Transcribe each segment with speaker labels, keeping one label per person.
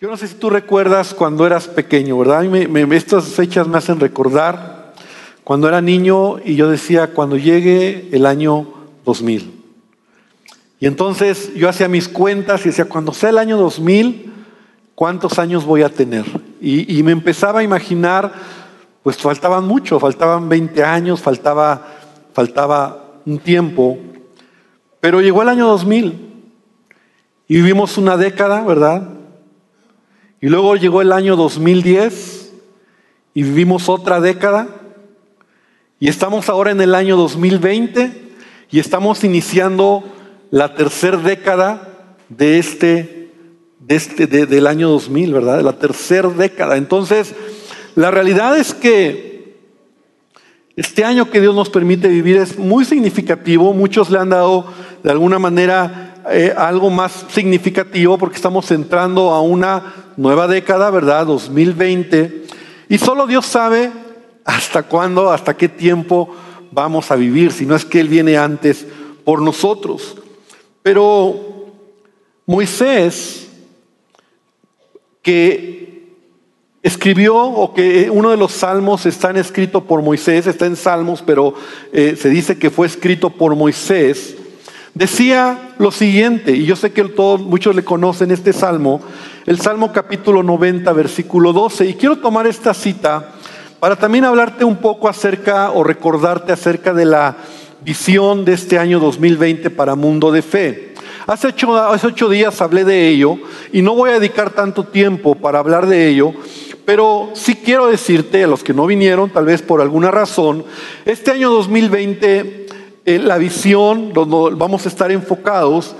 Speaker 1: Yo no sé si tú recuerdas cuando eras pequeño, ¿verdad? estas fechas me hacen recordar cuando era niño y yo decía, cuando llegue el año 2000. Y entonces yo hacía mis cuentas y decía, cuando sea el año 2000, ¿cuántos años voy a tener? Y, y me empezaba a imaginar, pues faltaban mucho, faltaban 20 años, faltaba, faltaba un tiempo. Pero llegó el año 2000 y vivimos una década, ¿verdad? Y luego llegó el año 2010 y vivimos otra década. Y estamos ahora en el año 2020 y estamos iniciando la tercera década de este, de este del año 2000, ¿verdad? De la tercera década. Entonces, la realidad es que este año que Dios nos permite vivir es muy significativo. Muchos le han dado de alguna manera eh, algo más significativo porque estamos entrando a una nueva década, ¿verdad? 2020. Y solo Dios sabe hasta cuándo, hasta qué tiempo vamos a vivir, si no es que Él viene antes por nosotros. Pero Moisés, que escribió, o que uno de los salmos está escrito por Moisés, está en salmos, pero eh, se dice que fue escrito por Moisés, decía lo siguiente, y yo sé que todos, muchos le conocen este salmo, el Salmo capítulo 90, versículo 12, y quiero tomar esta cita para también hablarte un poco acerca o recordarte acerca de la visión de este año 2020 para Mundo de Fe. Hace ocho, hace ocho días hablé de ello y no voy a dedicar tanto tiempo para hablar de ello, pero sí quiero decirte a los que no vinieron, tal vez por alguna razón, este año 2020 la visión, donde vamos a estar enfocados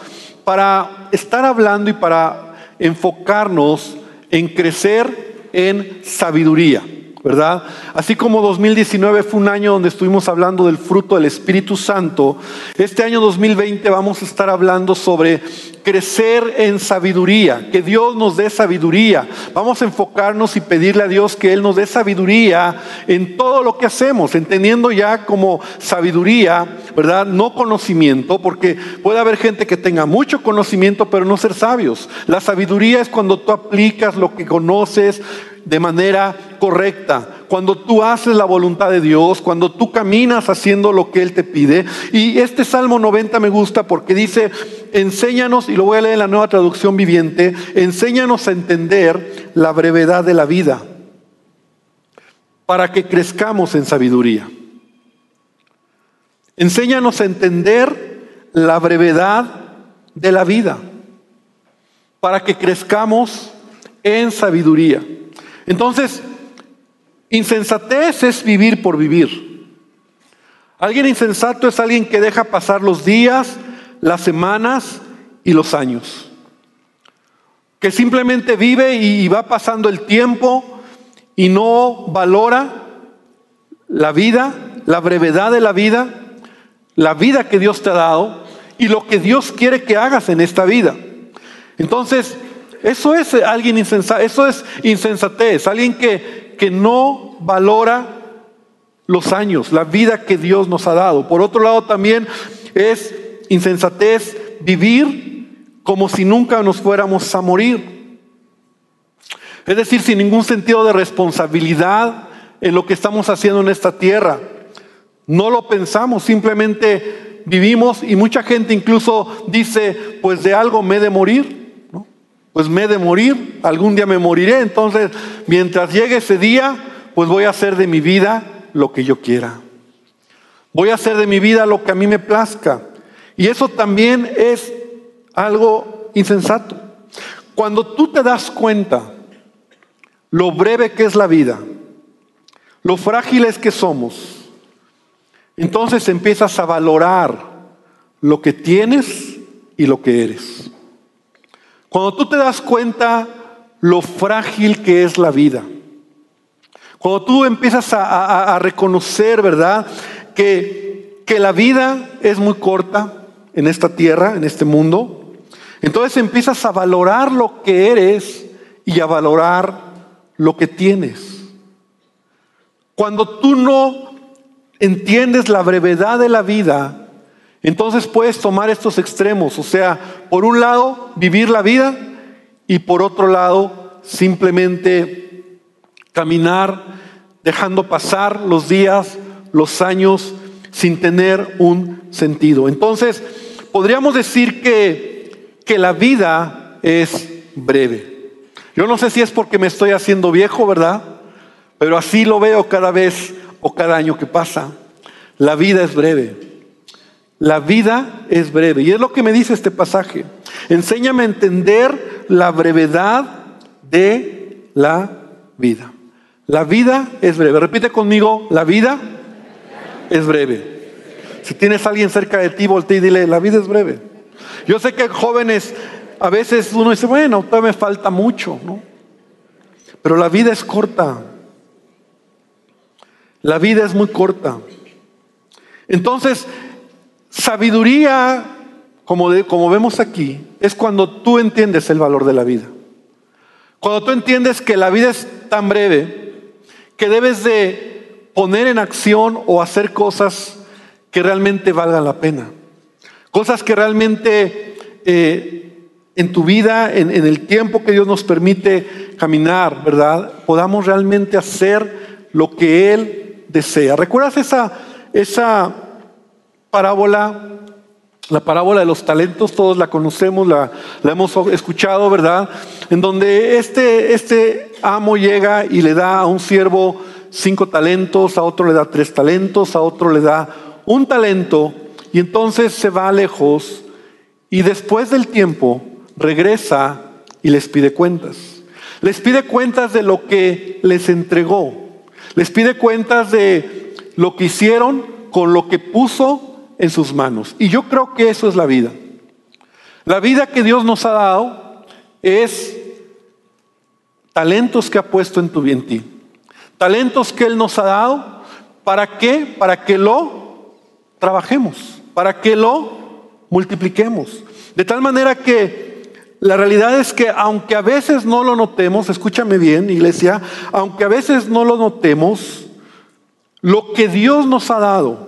Speaker 1: para estar hablando y para enfocarnos en crecer en sabiduría. ¿Verdad? Así como 2019 fue un año donde estuvimos hablando del fruto del Espíritu Santo, este año 2020 vamos a estar hablando sobre crecer en sabiduría, que Dios nos dé sabiduría. Vamos a enfocarnos y pedirle a Dios que Él nos dé sabiduría en todo lo que hacemos, entendiendo ya como sabiduría, ¿verdad? No conocimiento, porque puede haber gente que tenga mucho conocimiento pero no ser sabios. La sabiduría es cuando tú aplicas lo que conoces, de manera correcta, cuando tú haces la voluntad de Dios, cuando tú caminas haciendo lo que Él te pide. Y este Salmo 90 me gusta porque dice, enséñanos, y lo voy a leer en la nueva traducción viviente, enséñanos a entender la brevedad de la vida para que crezcamos en sabiduría. Enséñanos a entender la brevedad de la vida para que crezcamos en sabiduría. Entonces, insensatez es vivir por vivir. Alguien insensato es alguien que deja pasar los días, las semanas y los años. Que simplemente vive y va pasando el tiempo y no valora la vida, la brevedad de la vida, la vida que Dios te ha dado y lo que Dios quiere que hagas en esta vida. Entonces, eso es alguien insensato, eso es insensatez, alguien que, que no valora los años, la vida que Dios nos ha dado. Por otro lado también es insensatez vivir como si nunca nos fuéramos a morir. Es decir, sin ningún sentido de responsabilidad en lo que estamos haciendo en esta tierra. No lo pensamos, simplemente vivimos y mucha gente incluso dice, pues de algo me he de morir pues me he de morir, algún día me moriré, entonces mientras llegue ese día, pues voy a hacer de mi vida lo que yo quiera. Voy a hacer de mi vida lo que a mí me plazca. Y eso también es algo insensato. Cuando tú te das cuenta lo breve que es la vida, lo frágiles que somos, entonces empiezas a valorar lo que tienes y lo que eres. Cuando tú te das cuenta lo frágil que es la vida, cuando tú empiezas a, reconocer, ¿verdad? Que, que la vida es muy corta en esta tierra, en este mundo, entonces empiezas a valorar lo que eres y a valorar lo que tienes. Cuando tú no entiendes la brevedad de la vida, entonces puedes tomar estos extremos, o sea, por un lado vivir la vida y por otro lado simplemente caminar, dejando pasar los días, los años, sin tener un sentido. Entonces, podríamos decir que, que la vida es breve. Yo no sé si es porque me estoy haciendo viejo, ¿verdad? Pero así lo veo cada vez o cada año que pasa. La vida es breve. La vida es breve. Y es lo que me dice este pasaje. Enséñame a entender la brevedad de la vida. La vida es breve. Repite conmigo, la vida es breve. Si tienes a alguien cerca de ti, voltea y dile, la vida es breve. Yo sé que jóvenes, a veces uno dice, bueno, todavía me falta mucho, ¿no? Pero la vida es corta. La vida es muy corta. Entonces, sabiduría, como, como vemos aquí, es cuando tú entiendes el valor de la vida. Cuando tú entiendes que la vida es tan breve que debes de poner en acción o hacer cosas que realmente valgan la pena. Cosas que realmente eh, en tu vida, en, en el tiempo que Dios nos permite caminar, ¿verdad? Podamos realmente hacer lo que Él desea. ¿Recuerdas esa, esa parábola la parábola de los talentos, todos la conocemos, la, hemos escuchado, ¿verdad? En donde este, este amo llega y le da a un siervo cinco talentos, a otro le da tres talentos, a otro le da un talento, y entonces se va lejos y después del tiempo regresa y les pide cuentas. Les pide cuentas de lo que les entregó. Les pide cuentas de lo que hicieron con lo que puso en sus manos. Y yo creo que eso es la vida. La vida que Dios nos ha dado es talentos que ha puesto en tu en ti. Talentos que Él nos ha dado. ¿Para qué? Para que lo trabajemos, para que lo multipliquemos. De tal manera que la realidad es que aunque a veces no lo notemos, escúchame bien, iglesia, aunque a veces no lo notemos, lo que Dios nos ha dado,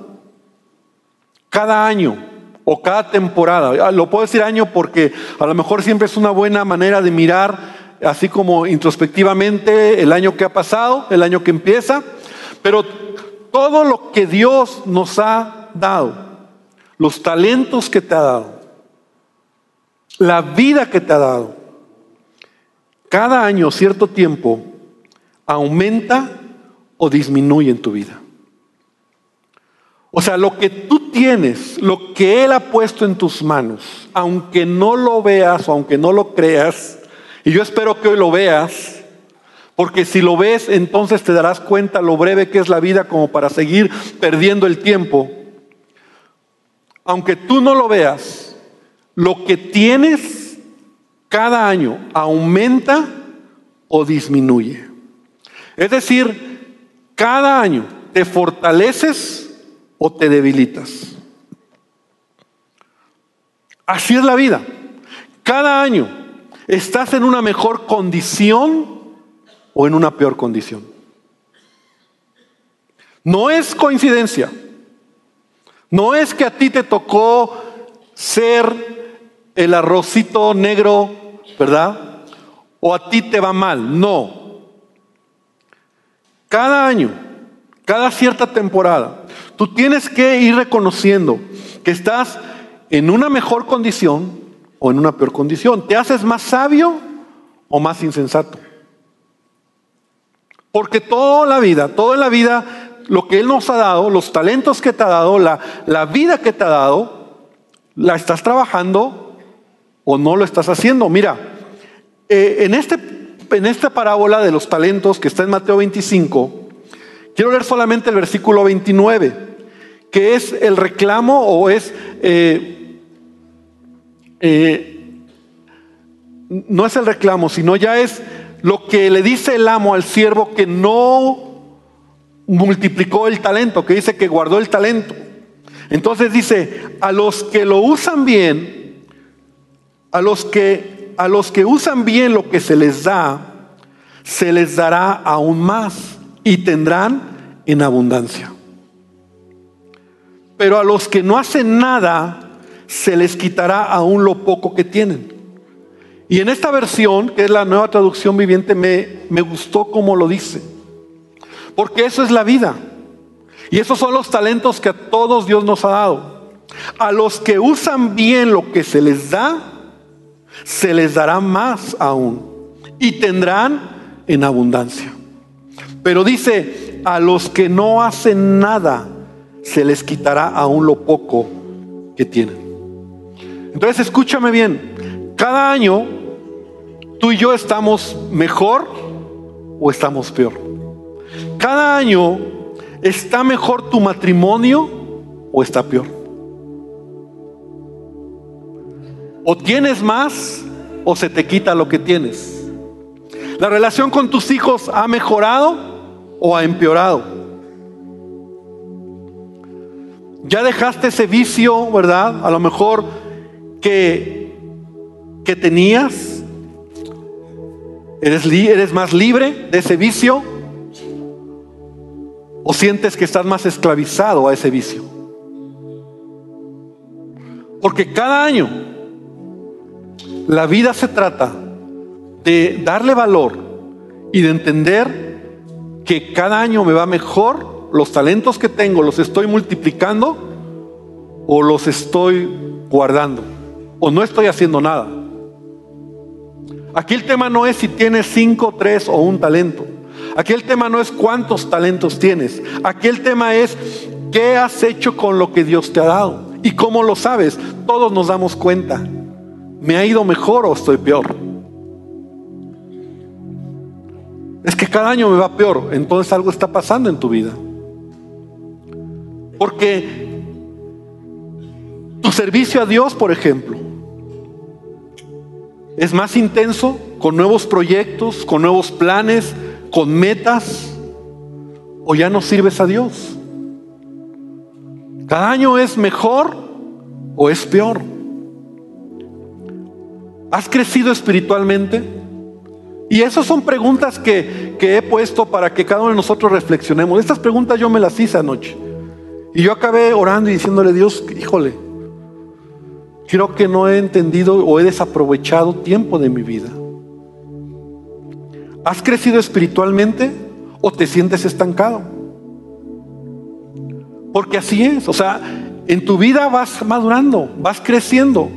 Speaker 1: cada año o cada temporada. Ah, lo puedo decir año porque a lo mejor siempre es una buena manera de mirar así como introspectivamente el año que ha pasado, el año que empieza, pero todo lo que Dios nos ha dado, los talentos que te ha dado, la vida que te ha dado, cada año, cierto tiempo, aumenta o disminuye en tu vida. O sea, lo que tú tienes, lo que Él ha puesto en tus manos, aunque no lo veas o aunque no lo creas, y yo espero que hoy lo veas, porque si lo ves, entonces te darás cuenta lo breve que es la vida como para seguir perdiendo el tiempo. Aunque tú no lo veas, lo que tienes cada año aumenta o disminuye. Es decir, cada año te fortaleces o te debilitas. Así es la vida. Cada año estás en una mejor condición o en una peor condición. No es coincidencia. No es que a ti te tocó ser el arrocito negro, ¿verdad? O a ti te va mal. No. Cada año, cada cierta temporada, Tú tienes que ir reconociendo que estás en una mejor condición o en una peor condición. ¿Te haces más sabio o más insensato? Porque toda la vida, toda la vida, lo que Él nos ha dado, los talentos que te ha dado, la, la vida que te ha dado, la estás trabajando o no lo estás haciendo. Mira, eh, en, este, en esta parábola de los talentos que está en Mateo 25, quiero leer solamente el versículo 29 que es el reclamo o es... Eh, eh, no es el reclamo, sino ya es lo que le dice el amo al siervo que no multiplicó el talento, que dice que guardó el talento. Entonces dice, a los que lo usan bien, a los que, a los que usan bien lo que se les da, se les dará aún más y tendrán en abundancia. Pero a los que no hacen nada, se les quitará aún lo poco que tienen. Y en esta versión, que es la nueva traducción viviente, me, me gustó como lo dice. Porque eso es la vida. Y esos son los talentos que a todos Dios nos ha dado. A los que usan bien lo que se les da, se les dará más aún. Y tendrán en abundancia. Pero dice, a los que no hacen nada, se les quitará aún lo poco que tienen. Entonces escúchame bien, cada año tú y yo estamos mejor o estamos peor. Cada año está mejor tu matrimonio o está peor. O tienes más o se te quita lo que tienes. La relación con tus hijos ha mejorado o ha empeorado. Ya dejaste ese vicio, ¿verdad? A lo mejor que, que tenías. ¿Eres, ¿Eres más libre de ese vicio? ¿O sientes que estás más esclavizado a ese vicio? Porque cada año la vida se trata de darle valor y de entender que cada año me va mejor, los talentos que tengo los estoy multiplicando o los estoy guardando o no estoy haciendo nada. Aquí el tema no es si tienes cinco, tres o un talento. Aquí el tema no es cuántos talentos tienes. Aquí el tema es qué has hecho con lo que Dios te ha dado. ¿Y cómo lo sabes? Todos nos damos cuenta. ¿Me ha ido mejor o estoy peor? Es que cada año me va peor, entonces algo está pasando en tu vida. Porque tu servicio a Dios, por ejemplo, es más intenso, con nuevos proyectos, con nuevos planes, con metas, o ya no sirves a Dios. Cada año es mejor o es peor. ¿Has crecido espiritualmente? Y esas son preguntas que, que, he puesto para que cada uno de nosotros reflexionemos. Estas preguntas yo me las hice anoche. Y yo acabé orando y diciéndole, Dios, híjole, creo que no he entendido o he desaprovechado tiempo de mi vida. ¿Has crecido espiritualmente o te sientes estancado? Porque así es, o sea, en tu vida vas madurando, vas creciendo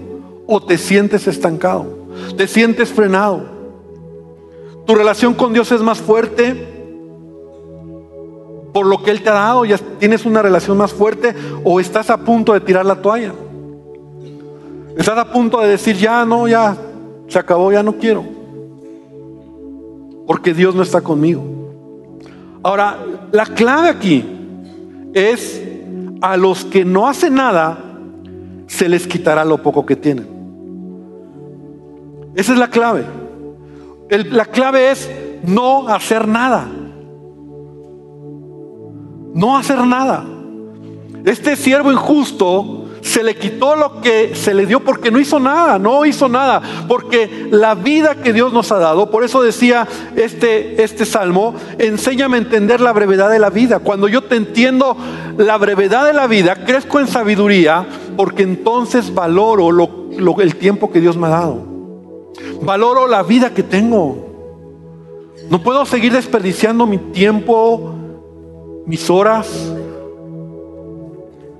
Speaker 1: o te sientes estancado, te sientes frenado. Tu relación con Dios es más fuerte por lo que Él te ha dado, ya tienes una relación más fuerte o estás a punto de tirar la toalla. Estás a punto de decir, ya no, ya se acabó, ya no quiero. Porque Dios no está conmigo. Ahora, la clave aquí es a los que no hacen nada, se les quitará lo poco que tienen. Esa es la clave. la clave es no hacer nada. No hacer nada. Este siervo injusto se le quitó lo que se le dio porque no hizo nada, no hizo nada, porque la vida que Dios nos ha dado, por eso decía este, este salmo, enséñame a entender la brevedad de la vida. Cuando yo te entiendo la brevedad de la vida, crezco en sabiduría, porque entonces valoro lo, el tiempo que Dios me ha dado. Valoro la vida que tengo. No puedo seguir desperdiciando mi tiempo, mis horas,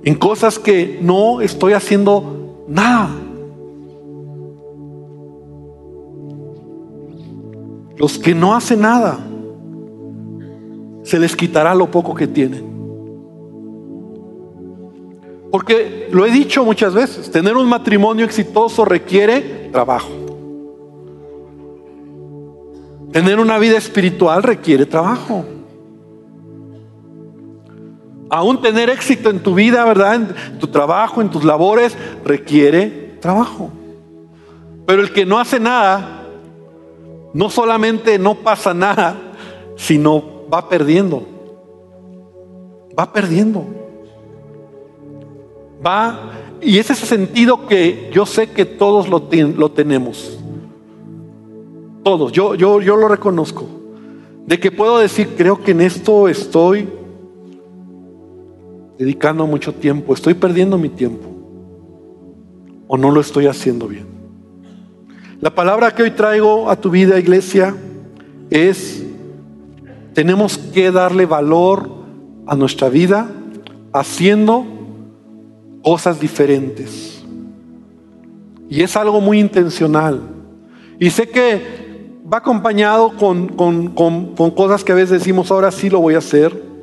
Speaker 1: en cosas que no estoy haciendo nada. Los que no hacen nada, se les quitará lo poco que tienen. Porque lo he dicho muchas veces, tener un matrimonio exitoso requiere trabajo. Tener una vida espiritual requiere trabajo. Aún tener éxito en tu vida, ¿verdad? En tu trabajo, en tus labores, requiere trabajo. Pero el que no hace nada, no solamente no pasa nada, sino va perdiendo. Va perdiendo. Va, y es ese sentido que yo sé que todos lo, lo tenemos. Todos, yo, yo, yo lo reconozco. De que puedo decir, creo que en esto estoy dedicando mucho tiempo, estoy perdiendo mi tiempo o no lo estoy haciendo bien. La palabra que hoy traigo a tu vida, iglesia, es, tenemos que darle valor a nuestra vida haciendo cosas diferentes. Y es algo muy intencional. Y sé que va acompañado con, con, cosas que a veces decimos, ahora sí lo voy a hacer.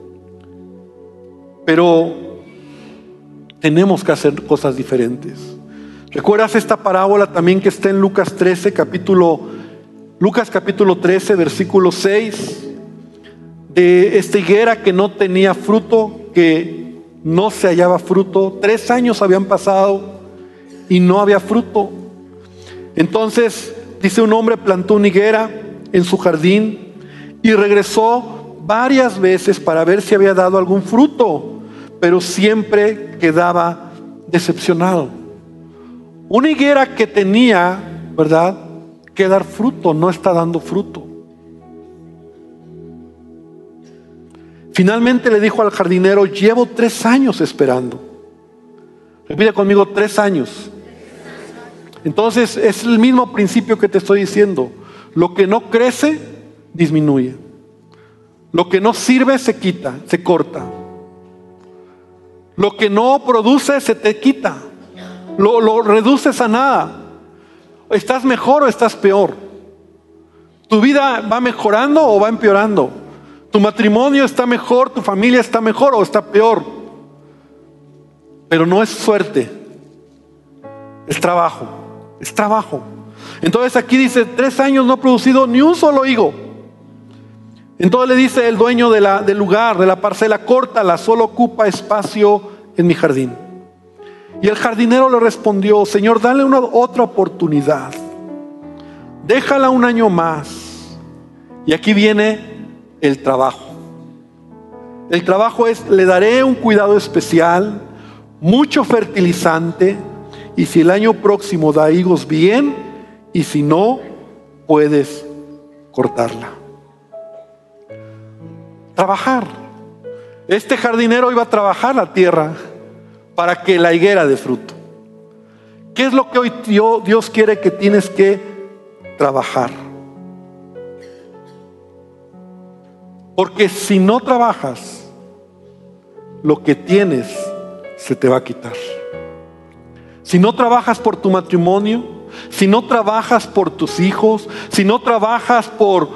Speaker 1: Pero tenemos que hacer cosas diferentes. ¿Recuerdas esta parábola también que está en Lucas 13, capítulo Lucas capítulo 13, versículo 6, de esta higuera que no tenía fruto, que no se hallaba fruto. Tres años habían pasado y no había fruto. Entonces, dice un hombre, plantó una higuera en su jardín y regresó varias veces para ver si había dado algún fruto, pero siempre quedaba decepcionado. Una higuera que tenía, ¿verdad? Que dar fruto, no está dando fruto. Finalmente le dijo al jardinero, llevo tres años esperando. Repite conmigo, tres años. Entonces es el mismo principio que te estoy diciendo. Lo que no crece, disminuye. Lo que no sirve, se quita, se corta. Lo que no produce, se te quita lo, reduces a nada. ¿Estás mejor o estás peor? ¿Tu vida va mejorando o va empeorando? ¿Tu matrimonio está mejor, tu familia está mejor o está peor? Pero no es suerte, es trabajo, es trabajo. Entonces aquí dice, tres años no ha producido ni un solo higo. Entonces le dice el dueño del lugar, de la parcela, córtala, solo ocupa espacio en mi jardín. Y el jardinero le respondió, Señor, dale una otra oportunidad. Déjala un año más. Y aquí viene el trabajo. El trabajo es, le daré un cuidado especial, mucho fertilizante, y si el año próximo da higos bien, y si no, puedes cortarla. Trabajar. Este jardinero iba a trabajar la tierra para que la higuera dé fruto. ¿Qué es lo que hoy Dios quiere que tienes que trabajar? Porque si no trabajas, lo que tienes se te va a quitar. Si no trabajas por tu matrimonio, si no trabajas por tus hijos, si no trabajas por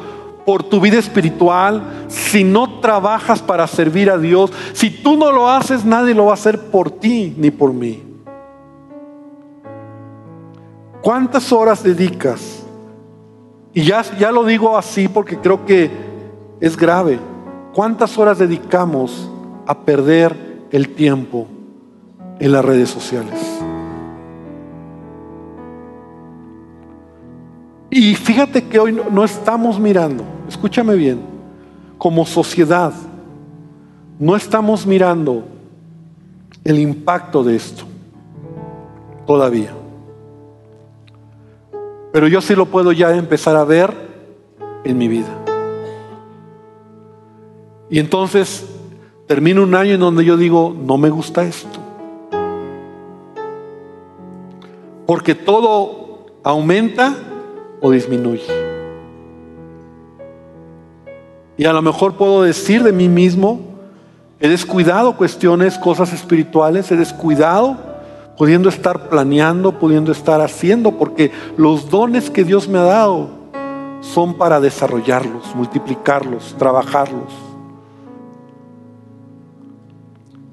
Speaker 1: por tu vida espiritual, si no trabajas para servir a Dios, si tú no lo haces, nadie lo va a hacer por ti ni por mí. ¿Cuántas horas dedicas? Y ya, ya lo digo así porque creo que es grave. ¿Cuántas horas dedicamos a perder el tiempo en las redes sociales? Y fíjate que hoy no estamos mirando, escúchame bien, como sociedad, no estamos mirando el impacto de esto todavía. Pero yo sí lo puedo ya empezar a ver en mi vida. Y entonces termino un año en donde yo digo, no me gusta esto. Porque todo aumenta o disminuye. Y a lo mejor puedo decir de mí mismo, he descuidado cuestiones, cosas espirituales, he descuidado pudiendo estar planeando, pudiendo estar haciendo, porque los dones que Dios me ha dado son para desarrollarlos, multiplicarlos, trabajarlos.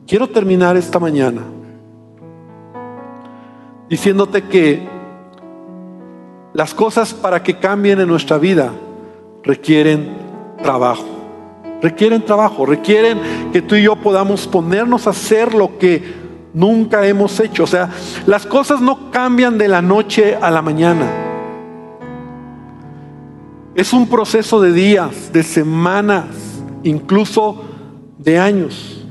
Speaker 1: Quiero terminar esta mañana diciéndote que las cosas para que cambien en nuestra vida requieren trabajo. Requieren trabajo, requieren que tú y yo podamos ponernos a hacer lo que nunca hemos hecho. O sea, las cosas no cambian de la noche a la mañana. Es un proceso de días, de semanas, incluso de años.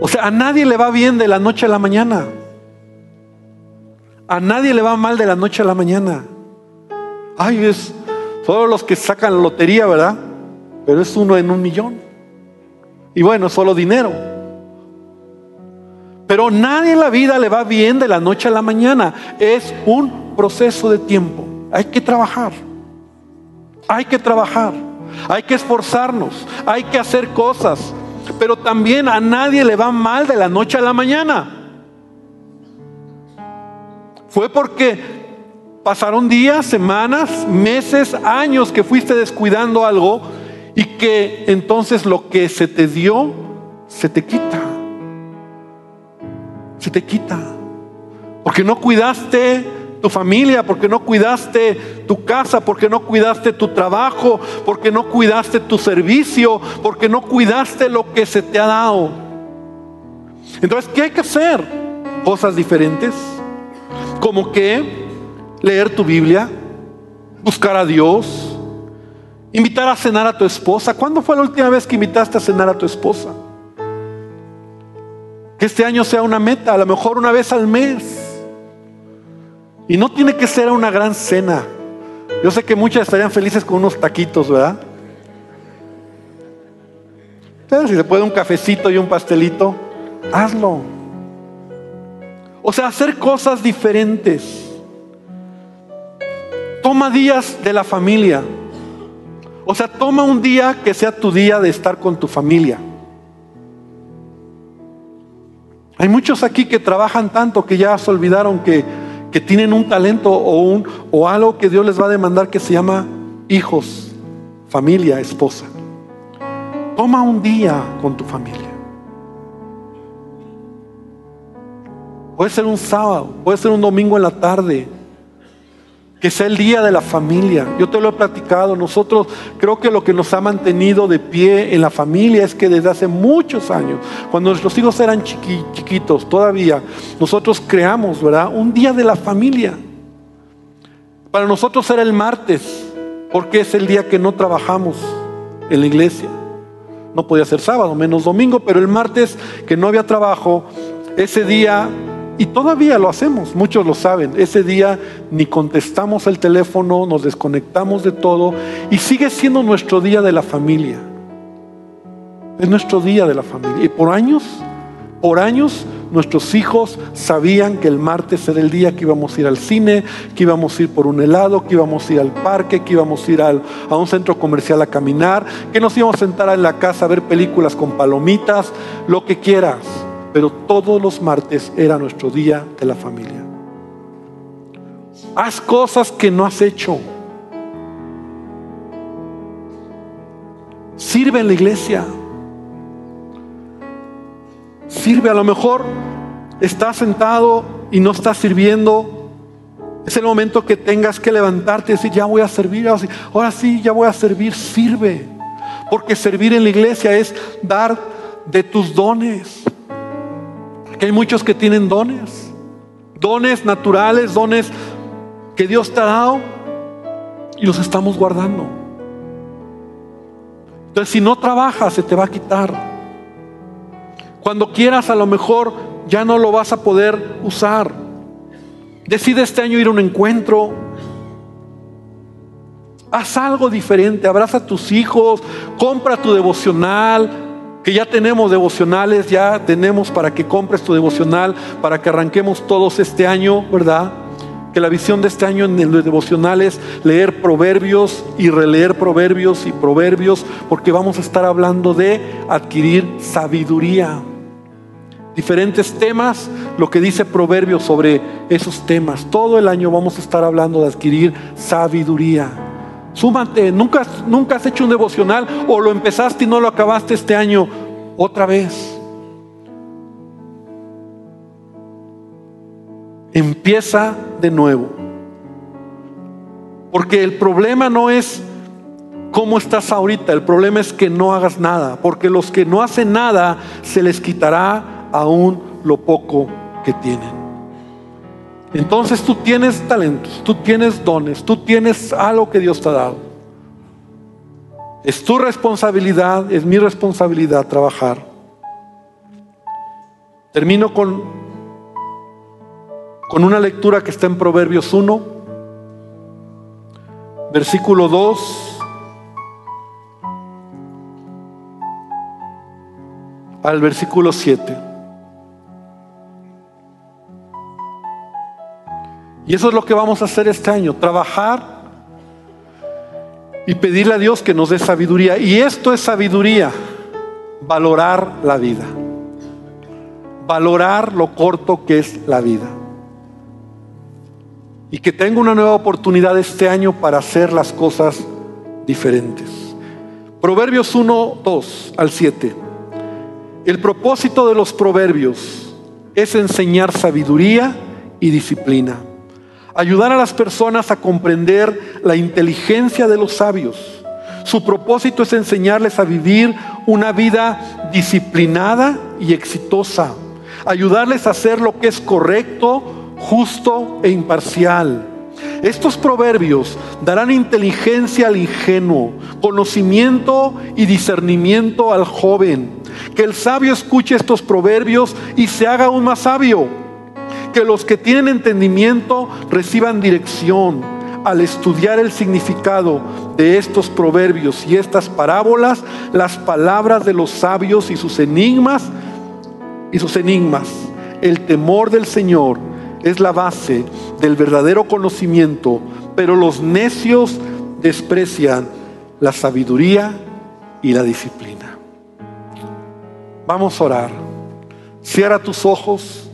Speaker 1: O sea, a nadie le va bien de la noche a la mañana. A nadie le va mal de la noche a la mañana. Ay, es solo los que sacan la lotería, ¿verdad? Pero es uno en un millón. Y bueno, solo dinero. Pero nadie en la vida le va bien de la noche a la mañana. Es un proceso de tiempo. Hay que trabajar. Hay que trabajar. Hay que esforzarnos. Hay que hacer cosas. Pero también a nadie le va mal de la noche a la mañana. Fue porque pasaron días, semanas, meses, años que fuiste descuidando algo y que entonces lo que se te dio se te quita. Se te quita. Porque no cuidaste tu familia, porque no cuidaste tu casa, porque no cuidaste tu trabajo, porque no cuidaste tu servicio, porque no cuidaste lo que se te ha dado. Entonces, ¿qué hay que hacer? Cosas diferentes. Como que leer tu Biblia, buscar a Dios, invitar a cenar a tu esposa. ¿Cuándo fue la última vez que invitaste a cenar a tu esposa? Que este año sea una meta, a lo mejor una vez al mes. Y no tiene que ser una gran cena. Yo sé que muchas estarían felices con unos taquitos, ¿verdad? Si se puede un cafecito y un pastelito, hazlo. O sea, hacer cosas diferentes. Toma días de la familia. O sea, toma un día que sea tu día de estar con tu familia. Hay muchos aquí que trabajan tanto que ya se olvidaron que, que tienen un talento o, un, o algo que Dios les va a demandar que se llama hijos, familia, esposa. Toma un día con tu familia. Puede ser un sábado, puede ser un domingo en la tarde que sea el día de la familia. Yo te lo he platicado, nosotros creo que lo que nos ha mantenido de pie en la familia es que desde hace muchos años, cuando nuestros hijos eran chiquitos todavía, nosotros creamos, ¿verdad? Un día de la familia. Para nosotros era el martes, porque es el día que no trabajamos en la iglesia. No podía ser sábado, menos domingo, pero el martes que no había trabajo, ese día y todavía lo hacemos, muchos lo saben. Ese día ni contestamos el teléfono, nos desconectamos de todo y sigue siendo nuestro día de la familia. Es nuestro día de la familia. Y por años, por años, nuestros hijos sabían que el martes era el día que íbamos a ir al cine, que íbamos a ir por un helado, que íbamos a ir al parque, que íbamos a ir a un centro comercial a caminar, que nos íbamos a sentar en la casa a ver películas con palomitas, lo que quieras pero todos los martes era nuestro día de la familia. Haz cosas que no has hecho. Sirve en la iglesia. Sirve, a lo mejor estás sentado y no estás sirviendo. Es el momento que tengas que levantarte y decir, ya voy a servir. Ahora sí, ya voy a servir. Sirve. Porque servir en la iglesia es dar de tus dones que hay muchos que tienen dones, dones naturales, dones que Dios te ha dado y los estamos guardando. Entonces, si no trabajas, se te va a quitar. Cuando quieras, a lo mejor ya no lo vas a poder usar. Decide este año ir a un encuentro. Haz algo diferente, abraza a tus hijos, compra tu devocional, que ya tenemos devocionales, ya tenemos para que compres tu devocional, para que arranquemos todos este año, ¿verdad? Que la visión de este año en los devocionales leer proverbios y releer proverbios y proverbios, porque vamos a estar hablando de adquirir sabiduría. Diferentes temas, lo que dice proverbios sobre esos temas. Todo el año vamos a estar hablando de adquirir sabiduría. Súmate, nunca, nunca has hecho un devocional o lo empezaste y no lo acabaste este año otra vez. Empieza de nuevo. Porque el problema no es cómo estás ahorita, el problema es que no hagas nada, porque los que no hacen nada se les quitará aún lo poco que tienen. Entonces tú tienes talentos, tú tienes dones, tú tienes algo que Dios te ha dado. Es tu responsabilidad, es mi responsabilidad trabajar. Termino con, con una lectura que está en Proverbios 1, versículo 2 al versículo 7. Y eso es lo que vamos a hacer este año, trabajar y pedirle a Dios que nos dé sabiduría. Y esto es sabiduría, valorar la vida, valorar lo corto que es la vida. Y que tenga una nueva oportunidad este año para hacer las cosas diferentes. Proverbios 1, 2 al 7. El propósito de los proverbios es enseñar sabiduría y disciplina. Ayudar a las personas a comprender la inteligencia de los sabios. Su propósito es enseñarles a vivir una vida disciplinada y exitosa. Ayudarles a hacer lo que es correcto, justo e imparcial. Estos proverbios darán inteligencia al ingenuo, conocimiento y discernimiento al joven. Que el sabio escuche estos proverbios y se haga aún más sabio. Que los que tienen entendimiento reciban dirección al estudiar el significado de estos proverbios y estas parábolas, las palabras de los sabios y sus enigmas y sus enigmas. El temor del Señor es la base del verdadero conocimiento, pero los necios desprecian la sabiduría y la disciplina. Vamos a orar. Cierra tus ojos.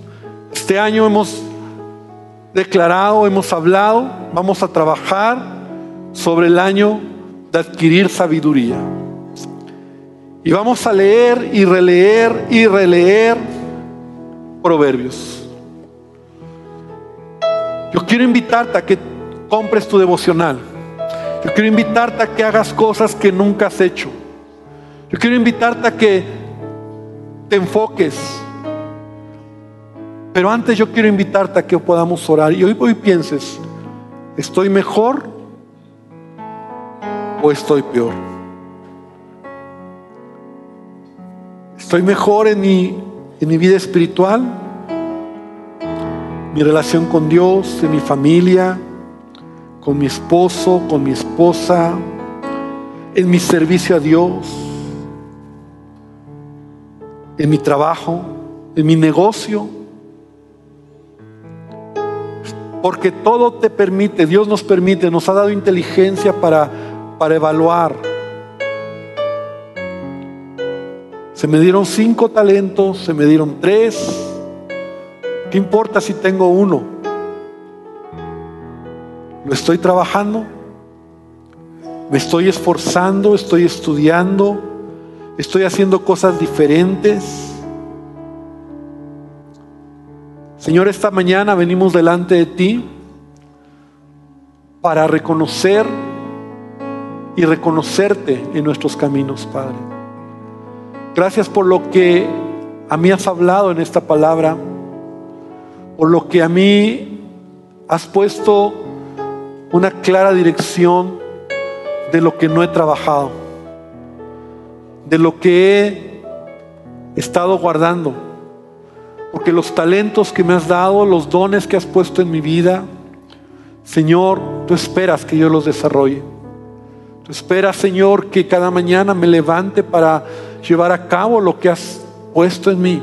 Speaker 1: Este año hemos declarado, hemos hablado, vamos a trabajar sobre el año de adquirir sabiduría. Y vamos a leer y releer y releer proverbios. Yo quiero invitarte a que compres tu devocional. Yo quiero invitarte a que hagas cosas que nunca has hecho. Yo quiero invitarte a que te enfoques. Pero antes yo quiero invitarte a que podamos orar. Y hoy, hoy pienses, ¿estoy mejor o estoy peor? ¿Estoy mejor en mi, en mi vida espiritual? mi relación con Dios, en mi familia, con mi esposo, con mi esposa, en mi servicio a Dios, en mi trabajo, en mi negocio. Porque todo te permite, Dios nos permite, nos ha dado inteligencia para, para evaluar. Se me dieron cinco talentos, se me dieron tres, ¿Qué importa si tengo uno? ¿Lo estoy trabajando? ¿Me estoy esforzando? ¿Estoy estudiando? ¿Estoy haciendo cosas diferentes? Señor, esta mañana venimos delante de ti para reconocer y reconocerte en nuestros caminos, Padre. Gracias por lo que a mí has hablado en esta palabra por lo que a mí has puesto una clara dirección de lo que no he trabajado, de lo que he estado guardando, porque los talentos que me has dado, los dones que has puesto en mi vida, Señor, tú esperas que yo los desarrolle. Tú esperas, Señor, que cada mañana me levante para llevar a cabo lo que has puesto en mí.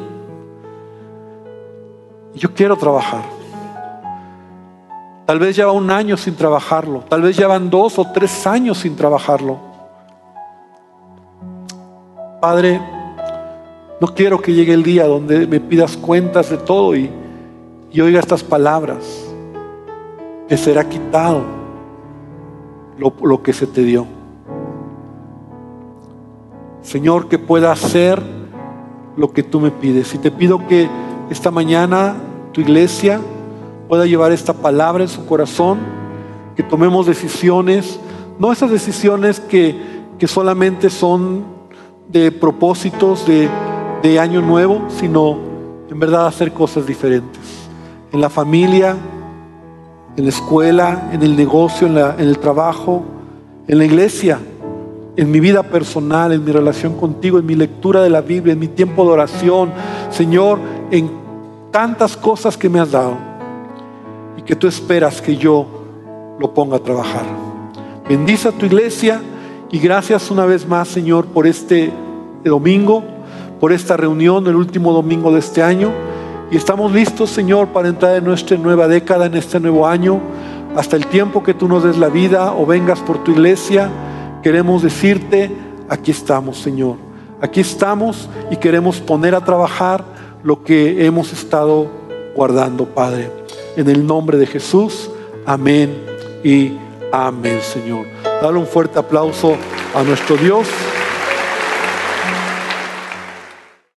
Speaker 1: Yo quiero trabajar. Tal vez lleva un año sin trabajarlo. Tal vez llevan dos o tres años sin trabajarlo. Padre, no quiero que llegue el día donde me pidas cuentas de todo y, y oiga estas palabras. Que será quitado lo, lo que se te dio. Señor, que pueda hacer lo que tú me pides. Y te pido que esta mañana tu iglesia pueda llevar esta palabra en su corazón, que tomemos decisiones, no esas decisiones que, que solamente son de propósitos de, de año nuevo, sino en verdad hacer cosas diferentes. En la familia, en la escuela, en el negocio, en, el trabajo, en la iglesia, en mi vida personal, en mi relación contigo, en mi lectura de la Biblia, en mi tiempo de oración. Señor, en tantas cosas que me has dado y que tú esperas que yo lo ponga a trabajar. Bendice a tu iglesia y gracias una vez más, Señor, por este domingo, por esta reunión, el último domingo de este año. Y estamos listos, Señor, para entrar en nuestra nueva década, en este nuevo año, hasta el tiempo que tú nos des la vida o vengas por tu iglesia. Queremos decirte, aquí estamos, Señor. Aquí estamos y queremos poner a trabajar lo que hemos estado guardando, Padre. En el nombre de Jesús, amén y amén, Señor. Dale un fuerte aplauso a nuestro Dios.